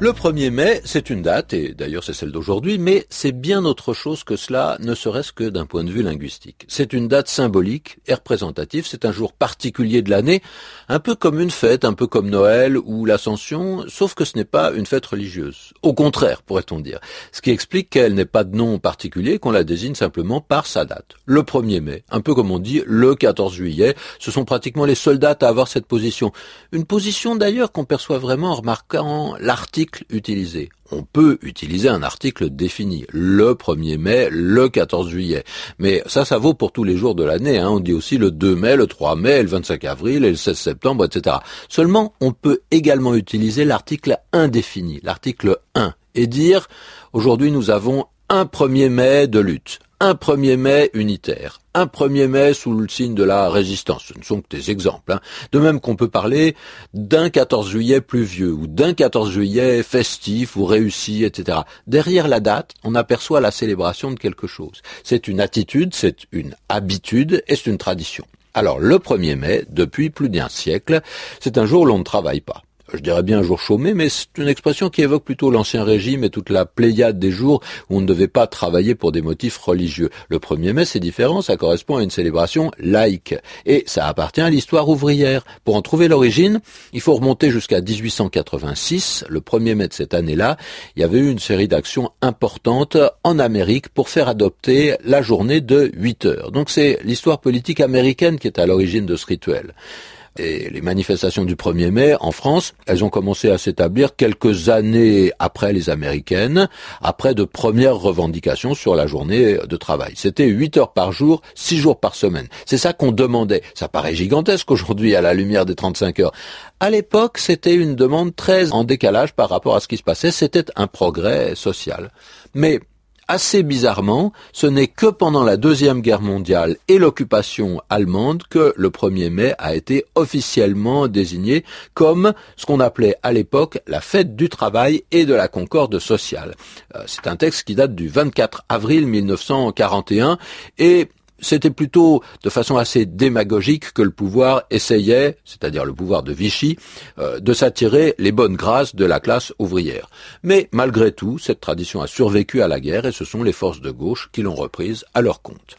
Le 1er mai, c'est une date, et d'ailleurs c'est celle d'aujourd'hui, mais c'est bien autre chose que cela, ne serait-ce que d'un point de vue linguistique. C'est une date symbolique et représentative, c'est un jour particulier de l'année, un peu comme une fête, un peu comme Noël ou l'Ascension, sauf que ce n'est pas une fête religieuse. Au contraire, pourrait-on dire. Ce qui explique qu'elle n'est pas de nom particulier, qu'on la désigne simplement par sa date. Le 1er mai, un peu comme on dit le 14 juillet, ce sont pratiquement les seules dates à avoir cette position. Une position d'ailleurs qu'on perçoit vraiment en remarquant l'article On peut utiliser un article défini, le 1er mai, le 14 juillet. Mais ça, ça vaut pour tous les jours de l'année. Hein. On dit aussi le 2 mai, le 3 mai, le 25 avril et le 16 septembre, etc. Seulement, on peut également utiliser l'article indéfini, l'article 1, et dire, aujourd'hui nous avons un 1er mai de lutte, un 1er mai unitaire, un 1er mai sous le signe de la résistance. Ce ne sont que des exemples. Hein. De même qu'on peut parler d'un 14 juillet pluvieux ou d'un 14 juillet festif ou réussi, etc. Derrière la date, on aperçoit la célébration de quelque chose. C'est une attitude, c'est une habitude et c'est une tradition. Alors le 1er mai, depuis plus d'un siècle, c'est un jour où l'on ne travaille pas je dirais bien un jour chômé, mais c'est une expression qui évoque plutôt l'ancien régime et toute la pléiade des jours où on ne devait pas travailler pour des motifs religieux. Le 1er mai, c'est différent, ça correspond à une célébration laïque. Et ça appartient à l'histoire ouvrière. Pour en trouver l'origine, il faut remonter jusqu'à 1886. Le 1er mai de cette année-là, il y avait eu une série d'actions importantes en Amérique pour faire adopter la journée de 8 heures. Donc c'est l'histoire politique américaine qui est à l'origine de ce rituel. Et les manifestations du 1er mai en France, elles ont commencé à s'établir quelques années après les américaines, après de premières revendications sur la journée de travail. C'était 8 heures par jour, 6 jours par semaine. C'est ça qu'on demandait. Ça paraît gigantesque aujourd'hui à la lumière des 35 heures. À l'époque, c'était une demande très en décalage par rapport à ce qui se passait. C'était un progrès social. Mais assez bizarrement, ce n'est que pendant la Deuxième Guerre mondiale et l'occupation allemande que le 1er mai a été officiellement désigné comme ce qu'on appelait à l'époque la fête du travail et de la concorde sociale. Euh, c'est un texte qui date du 24 avril 1941 et c'était plutôt de façon assez démagogique que le pouvoir essayait, c'est-à-dire le pouvoir de Vichy, euh, de s'attirer les bonnes grâces de la classe ouvrière. Mais malgré tout, cette tradition a survécu à la guerre et ce sont les forces de gauche qui l'ont reprise à leur compte.